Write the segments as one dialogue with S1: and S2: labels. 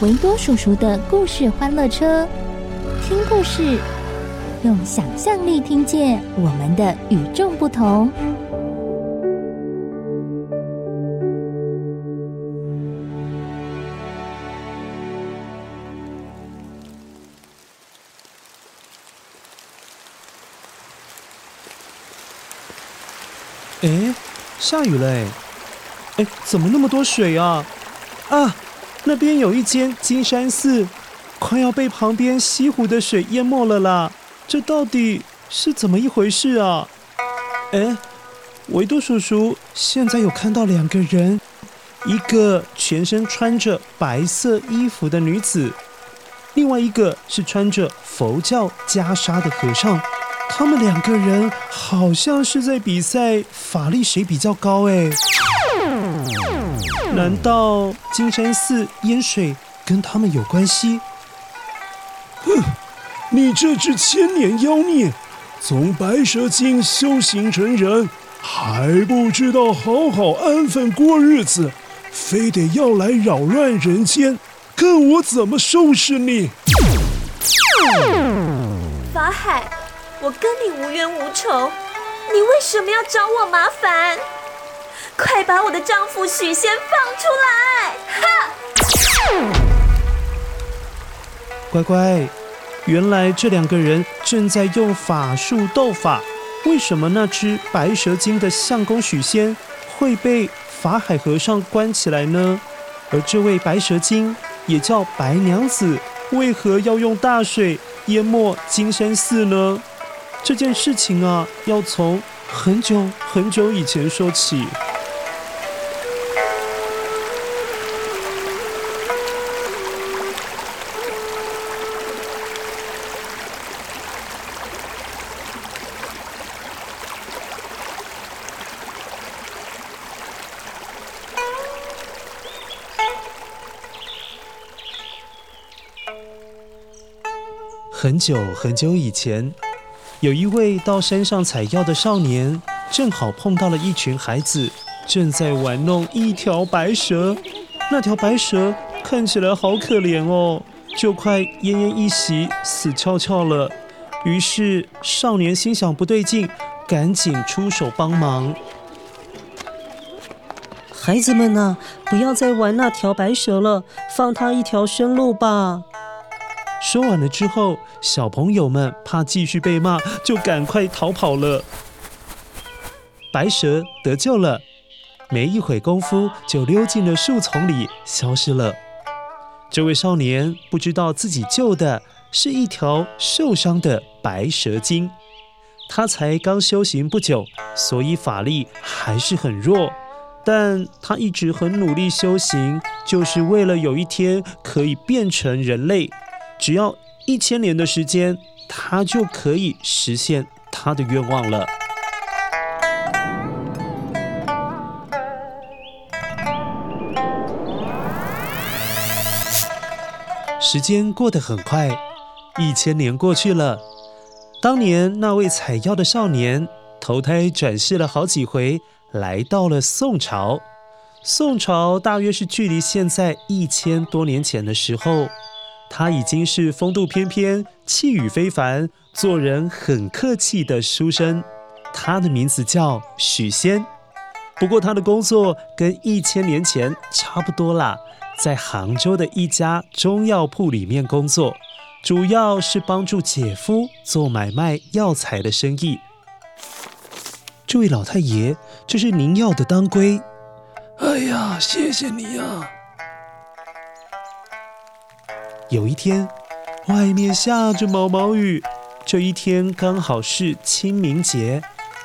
S1: 维多叔叔的故事欢乐车，听故事，用想象力听见我们的与众不同。
S2: 哎，下雨了哎！哎，怎么那么多水啊？啊，那边有一间金山寺，快要被旁边西湖的水淹没了啦！这到底是怎么一回事啊？哎，维多叔叔现在有看到两个人，一个全身穿着白色衣服的女子，另外一个是穿着佛教袈裟的和尚。他们两个人好像是在比赛法力谁比较高哎？难道金山寺淹水跟他们有关系？
S3: 哼，你这只千年妖孽，从白蛇精修行成人，还不知道好好安分过日子，非得要来扰乱人间，看我怎么收拾你！
S4: 法海。我跟你无冤无仇，你为什么要找我麻烦？快把我的丈夫许仙放出来！哈！
S2: 乖乖，原来这两个人正在用法术斗法。为什么那只白蛇精的相公许仙会被法海和尚关起来呢？而这位白蛇精也叫白娘子，为何要用大水淹没金山寺呢？这件事情啊，要从很久很久以前说起。很久很久以前。有一位到山上采药的少年，正好碰到了一群孩子，正在玩弄一条白蛇。那条白蛇看起来好可怜哦，就快奄奄一息，死翘翘了。于是少年心想不对劲，赶紧出手帮忙。
S5: 孩子们呐，不要再玩那条白蛇了，放它一条生路吧。
S2: 说完了之后，小朋友们怕继续被骂，就赶快逃跑了。白蛇得救了，没一会功夫就溜进了树丛里，消失了。这位少年不知道自己救的是一条受伤的白蛇精，他才刚修行不久，所以法力还是很弱。但他一直很努力修行，就是为了有一天可以变成人类。只要一千年的时间，他就可以实现他的愿望了。时间过得很快，一千年过去了。当年那位采药的少年，投胎转世了好几回，来到了宋朝。宋朝大约是距离现在一千多年前的时候。他已经是风度翩翩、气宇非凡、做人很客气的书生，他的名字叫许仙。不过他的工作跟一千年前差不多啦，在杭州的一家中药铺里面工作，主要是帮助姐夫做买卖药材的生意。这位老太爷，这是您要的当归。
S3: 哎呀，谢谢你呀！
S2: 有一天，外面下着毛毛雨，这一天刚好是清明节。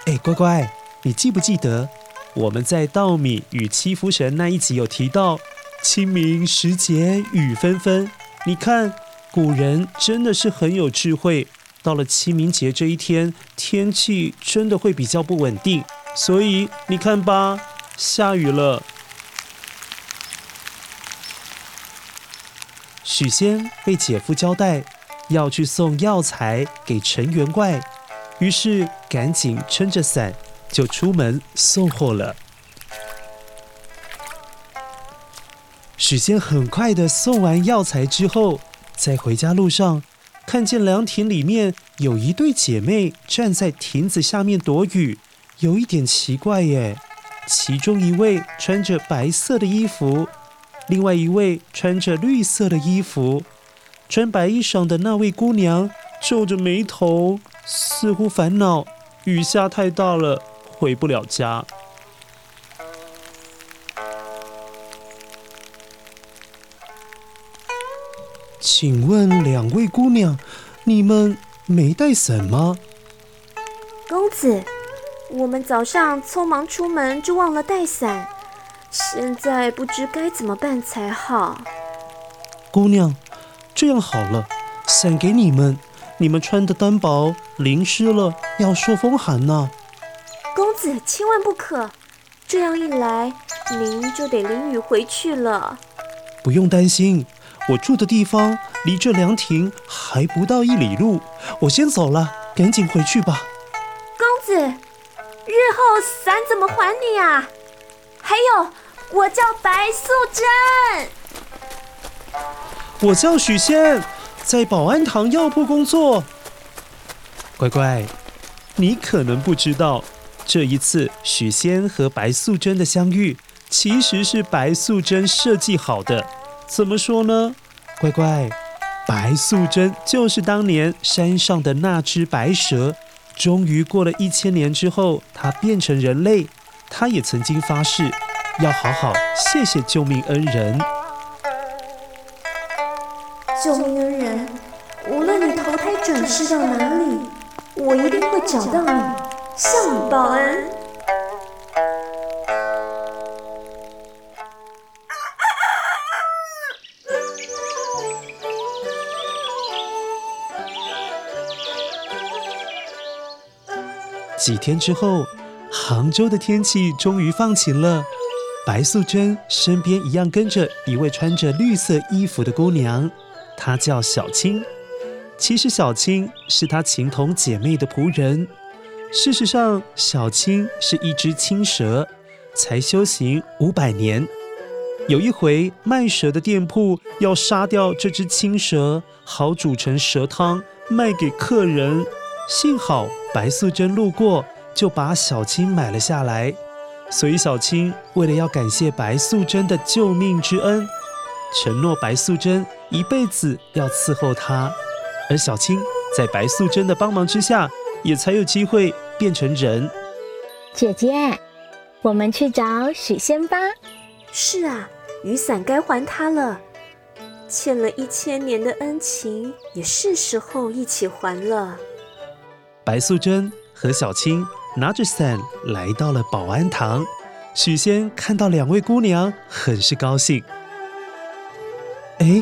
S2: 哎，乖乖，你记不记得我们在稻米与七福神那一集有提到清明时节雨纷纷？你看，古人真的是很有智慧。到了清明节这一天，天气真的会比较不稳定，所以你看吧，下雨了。许仙被姐夫交代要去送药材给陈员外，于是赶紧撑着伞就出门送货了。许仙很快的送完药材之后，在回家路上，看见凉亭里面有一对姐妹站在亭子下面躲雨，有一点奇怪耶。其中一位穿着白色的衣服，另外一位穿着绿色的衣服。穿白衣裳的那位姑娘皱着眉头，似乎烦恼雨下太大了，回不了家。请问两位姑娘，你们没带伞吗？
S4: 公子，我们早上匆忙出门就忘了带伞，现在不知该怎么办才好。
S2: 姑娘，这样好了，伞给你们，你们穿的单薄，淋湿了要受风寒呢。
S4: 公子千万不可，这样一来您就得淋雨回去了。
S2: 不用担心。我住的地方离这凉亭还不到一里路，我先走了，赶紧回去吧。
S4: 公子，日后伞怎么还你啊？还有，我叫白素贞。
S2: 我叫许仙，在保安堂药铺工作。乖乖，你可能不知道，这一次许仙和白素贞的相遇，其实是白素贞设计好的。怎么说呢？乖乖，白素贞就是当年山上的那只白蛇。终于过了一千年之后，她变成人类。她也曾经发誓，要好好谢谢救命恩人。
S4: 救命恩人，无论你投胎转世到哪里，我一定会找到你，向你报恩。
S2: 几天之后，杭州的天气终于放晴了。白素贞身边一样跟着一位穿着绿色衣服的姑娘，她叫小青。其实小青是她情同姐妹的仆人。事实上，小青是一只青蛇，才修行五百年。有一回，卖蛇的店铺要杀掉这只青蛇，好煮成蛇汤卖给客人。幸好白素贞路过，就把小青买了下来。所以小青为了要感谢白素贞的救命之恩，承诺白素贞一辈子要伺候她。而小青在白素贞的帮忙之下，也才有机会变成人。
S1: 姐姐，我们去找许仙吧。
S4: 是啊，雨伞该还他了。欠了一千年的恩情，也是时候一起还了。
S2: 白素贞和小青拿着伞来到了保安堂，许仙看到两位姑娘，很是高兴。哎，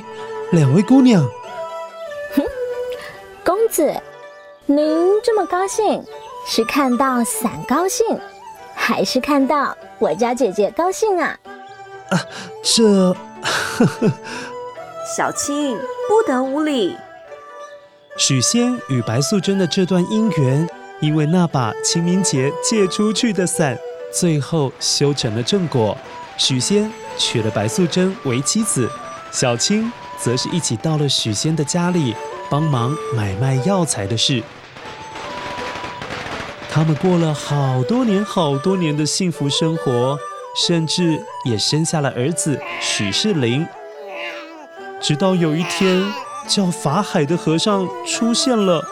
S2: 两位姑娘，
S1: 哼，公子，您这么高兴，是看到伞高兴，还是看到我家姐姐高兴啊？
S2: 啊，这，呵呵，
S4: 小青不得无礼。
S2: 许仙与白素贞的这段姻缘，因为那把清明节借出去的伞，最后修成了正果。许仙娶了白素贞为妻子，小青则是一起到了许仙的家里，帮忙买卖药材的事。他们过了好多年、好多年的幸福生活，甚至也生下了儿子许世林。直到有一天，叫法海的和尚出现了，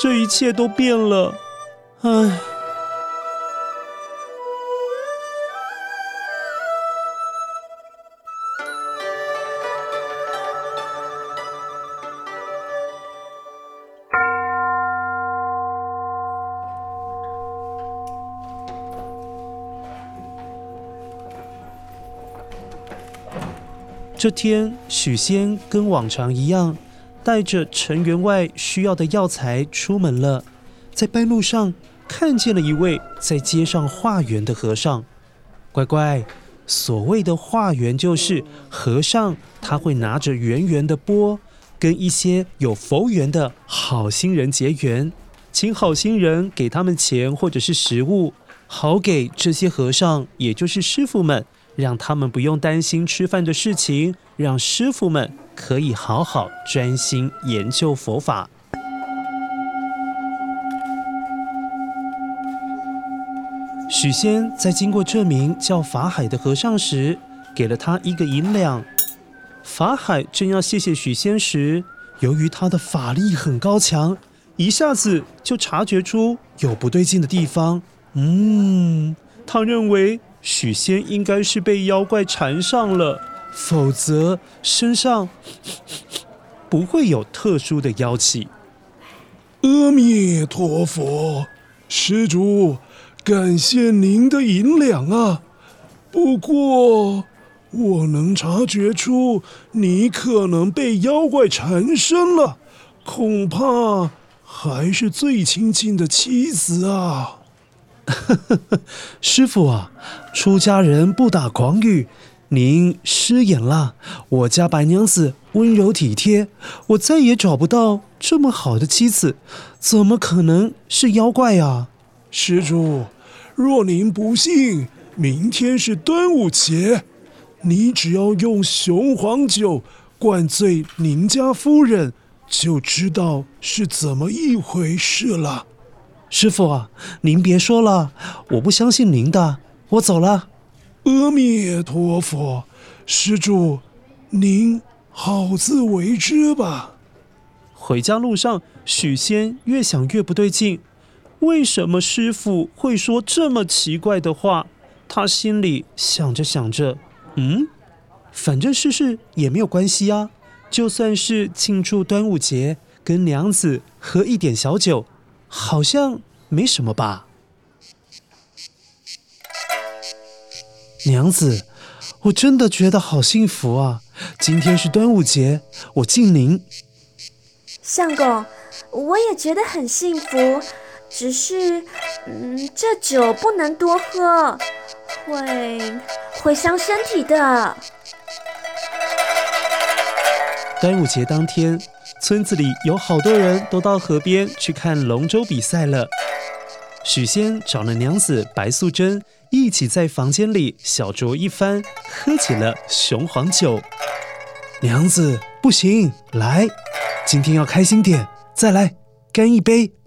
S2: 这一切都变了。唉。这天，许仙跟往常一样，带着陈员外需要的药材出门了。在半路上，看见了一位在街上化缘的和尚。乖乖，所谓的化缘，就是和尚他会拿着圆圆的钵，跟一些有佛缘的好心人结缘，请好心人给他们钱或者是食物，好给这些和尚，也就是师傅们。让他们不用担心吃饭的事情，让师傅们可以好好专心研究佛法。许仙在经过这名叫法海的和尚时，给了他一个银两。法海正要谢谢许仙时，由于他的法力很高强，一下子就察觉出有不对劲的地方。嗯，他认为。许仙应该是被妖怪缠上了，否则身上 不会有特殊的妖气。
S3: 阿弥陀佛，施主，感谢您的银两啊！不过我能察觉出你可能被妖怪缠身了，恐怕还是最亲近的妻子啊。
S2: 师傅啊，出家人不打诳语，您失言了。我家白娘子温柔体贴，我再也找不到这么好的妻子，怎么可能是妖怪啊？
S3: 施主，若您不信，明天是端午节，你只要用雄黄酒灌醉您家夫人，就知道是怎么一回事了。
S2: 师傅啊，您别说了，我不相信您的，我走了。
S3: 阿弥陀佛，施主，您好自为之吧。
S2: 回家路上，许仙越想越不对劲，为什么师傅会说这么奇怪的话？他心里想着想着，嗯，反正试试也没有关系啊，就算是庆祝端午节，跟娘子喝一点小酒。好像没什么吧，娘子，我真的觉得好幸福啊！今天是端午节，我敬您。
S4: 相公，我也觉得很幸福，只是，嗯，这酒不能多喝，会会伤身体的。
S2: 端午节当天。村子里有好多人都到河边去看龙舟比赛了。许仙找了娘子白素贞一起在房间里小酌一番，喝起了雄黄酒。娘子，不行，来，今天要开心点，再来，干一杯。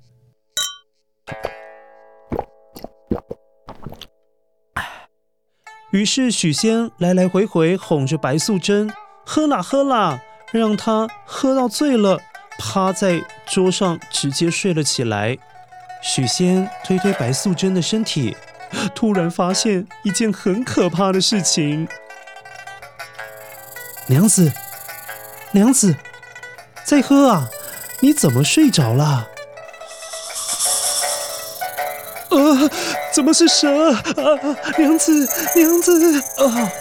S2: 于是许仙来来回回哄着白素贞，喝啦喝啦。让她喝到醉了，趴在桌上直接睡了起来。许仙推推白素贞的身体，突然发现一件很可怕的事情。娘子，娘子，再喝啊！你怎么睡着了？啊！怎么是蛇啊？娘子，娘子啊！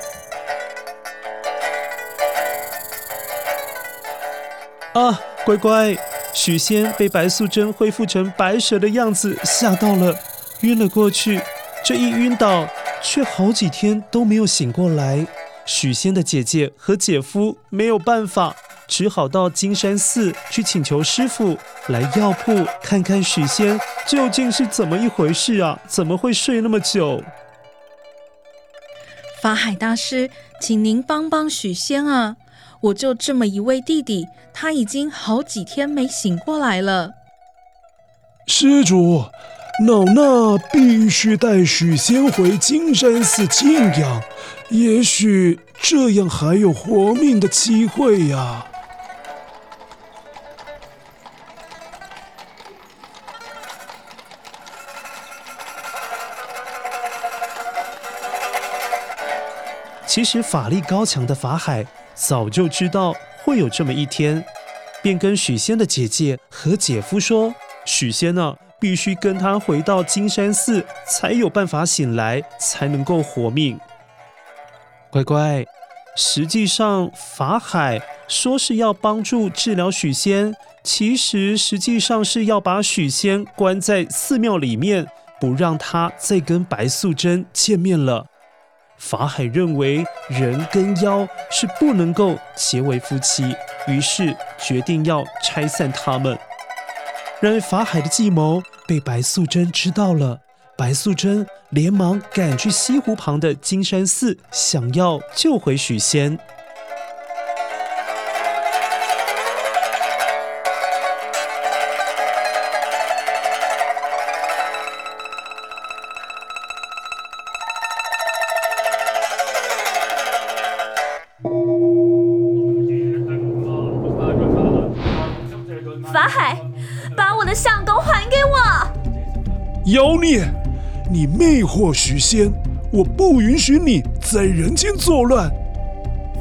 S2: 啊，乖乖！许仙被白素贞恢复成白蛇的样子吓到了，晕了过去。这一晕倒，却好几天都没有醒过来。许仙的姐姐和姐夫没有办法，只好到金山寺去请求师傅来药铺看看许仙究竟是怎么一回事啊？怎么会睡那么久？
S6: 法海大师，请您帮帮许仙啊！我就这么一位弟弟，他已经好几天没醒过来了。
S3: 施主，老衲必须带许仙回金山寺静养，也许这样还有活命的机会呀。
S2: 其实法力高强的法海早就知道会有这么一天，便跟许仙的姐姐和姐夫说：“许仙呢、啊，必须跟他回到金山寺，才有办法醒来，才能够活命。”乖乖，实际上法海说是要帮助治疗许仙，其实实际上是要把许仙关在寺庙里面，不让他再跟白素贞见面了。法海认为人跟妖是不能够结为夫妻，于是决定要拆散他们。然而法海的计谋被白素贞知道了，白素贞连忙赶去西湖旁的金山寺，想要救回许仙。
S3: 妖孽，你魅惑许仙，我不允许你在人间作乱。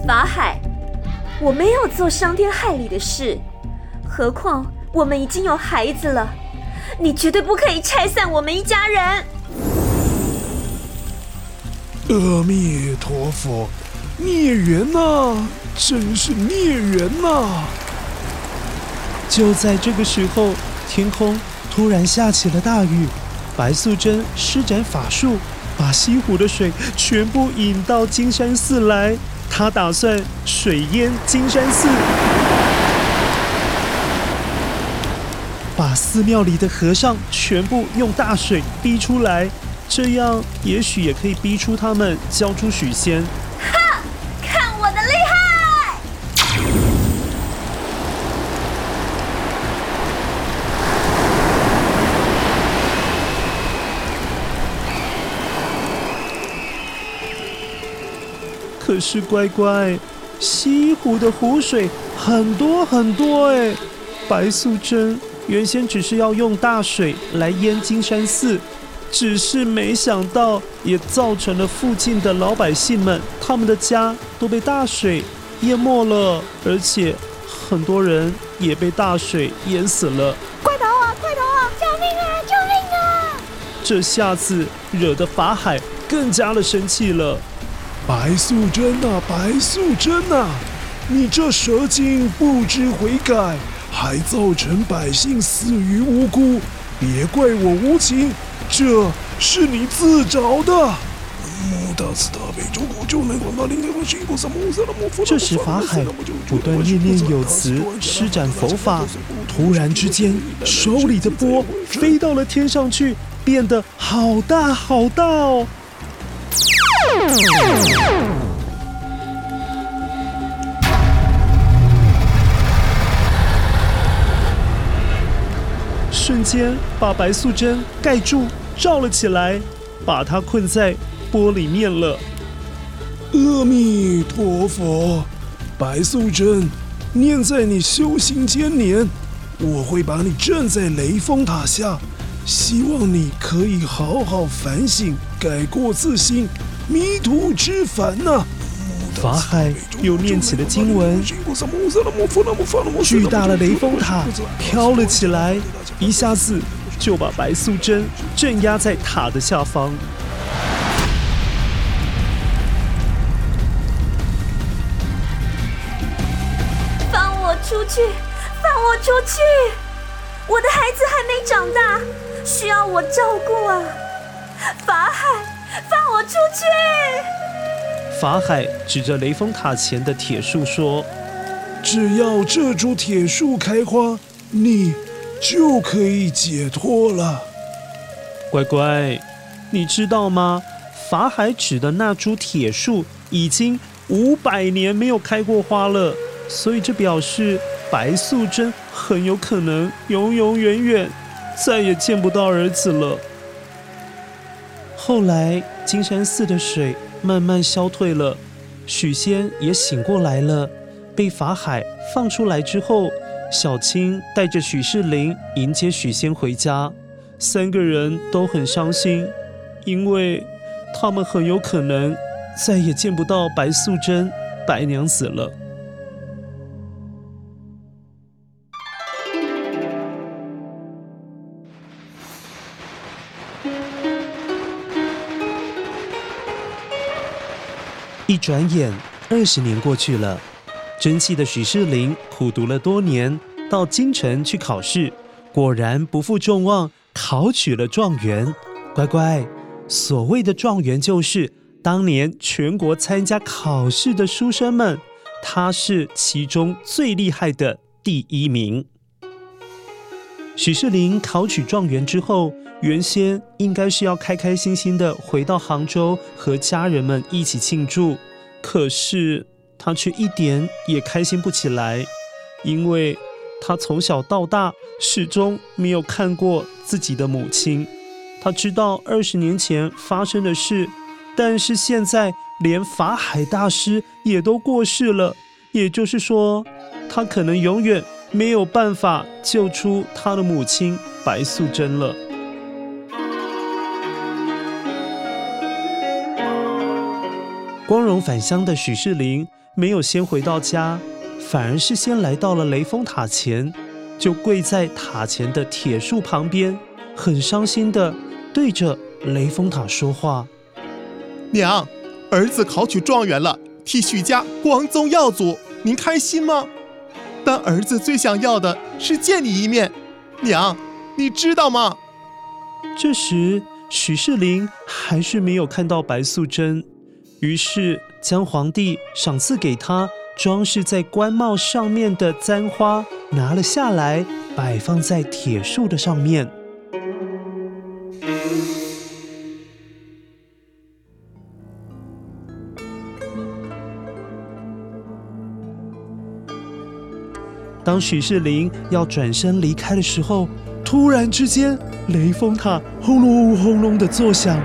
S4: 法海，我没有做伤天害理的事，何况我们已经有孩子了，你绝对不可以拆散我们一家人。
S3: 阿弥陀佛，孽缘呐，真是孽缘呐！
S2: 就在这个时候，天空突然下起了大雨。白素贞施展法术，把西湖的水全部引到金山寺来。她打算水淹金山寺，把寺庙里的和尚全部用大水逼出来，这样也许也可以逼出他们交出许仙。可是乖乖，西湖的湖水很多很多哎。白素贞原先只是要用大水来淹金山寺，只是没想到也造成了附近的老百姓们，他们的家都被大水淹没了，而且很多人也被大水淹死了。
S1: 快逃啊！快逃啊！救命啊！救命啊！
S2: 这下子惹得法海更加的生气了。
S3: 白素贞呐，白素贞呐，你这蛇精不知悔改，还造成百姓死于无辜，别怪我无情，这是你自找的。
S2: 这时法海不断念念有词，施展佛法，突然之间，手里的钵飞到了天上去，变得好大好大哦。瞬间把白素贞盖住，罩了起来，把她困在钵里面了。
S3: 阿弥陀佛，白素贞，念在你修行千年，我会把你镇在雷峰塔下，希望你可以好好反省，改过自新。迷途知返呐！
S2: 法海又念起了经文，巨大的雷峰塔飘了起来，一下子就把白素贞镇压在塔的下方。
S4: 放我出去！放我出去！我的孩子还没长大，我照顾啊！法海。放我出去！
S2: 法海指着雷峰塔前的铁树说：“
S3: 只要这株铁树开花，你就可以解脱了。”
S2: 乖乖，你知道吗？法海指的那株铁树已经五百年没有开过花了，所以这表示白素贞很有可能永永远远再也见不到儿子了。后来金山寺的水慢慢消退了，许仙也醒过来了。被法海放出来之后，小青带着许仕林迎接许仙回家，三个人都很伤心，因为他们很有可能再也见不到白素贞、白娘子了。转眼，二十年过去了。争气的许仕林苦读了多年，到京城去考试，果然不负众望，考取了状元。乖乖，所谓的状元就是当年全国参加考试的书生们，他是其中最厉害的第一名。许仕林考取状元之后，原先应该是要开开心心的回到杭州和家人们一起庆祝，可是。他却一点也开心不起来，因为他从小到大始终没有看过自己的母亲。他知道二十年前发生的事，但是现在连法海大师也都过世了，也就是说，他可能永远没有办法救出他的母亲白素贞了。光荣返乡的许仕林。没有先回到家，反而是先来到了雷峰塔前，就跪在塔前的铁树旁边，很伤心的对着雷峰塔说话：“
S7: 娘，儿子考取状元了，替许家光宗耀祖，您开心吗？但儿子最想要的是见你一面，娘，你知道吗？”
S2: 这时，许仕林还是没有看到白素贞，于是。将皇帝赏赐给他装饰在官帽上面的簪花拿了下来，摆放在铁树的上面。当许仕林要转身离开的时候，突然之间，雷峰塔轰隆轰隆的作响。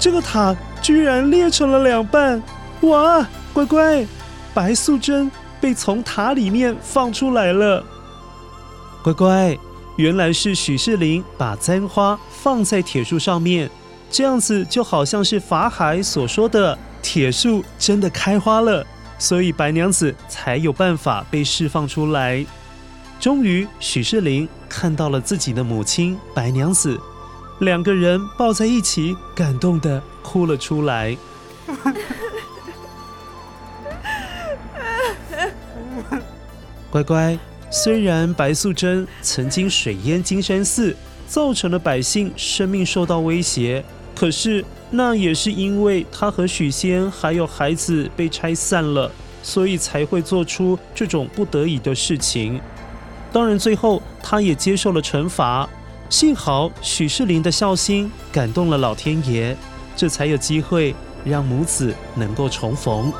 S2: 这个塔居然裂成了两半！哇，乖乖，白素贞被从塔里面放出来了。乖乖，原来是许仕林把簪花放在铁树上面，这样子就好像是法海所说的铁树真的开花了，所以白娘子才有办法被释放出来。终于，许仕林看到了自己的母亲白娘子。两个人抱在一起，感动的哭了出来。乖乖，虽然白素贞曾经水淹金山寺，造成了百姓生命受到威胁，可是那也是因为她和许仙还有孩子被拆散了，所以才会做出这种不得已的事情。当然，最后她也接受了惩罚。幸好许仕林的孝心感动了老天爷，这才有机会让母子能够重逢。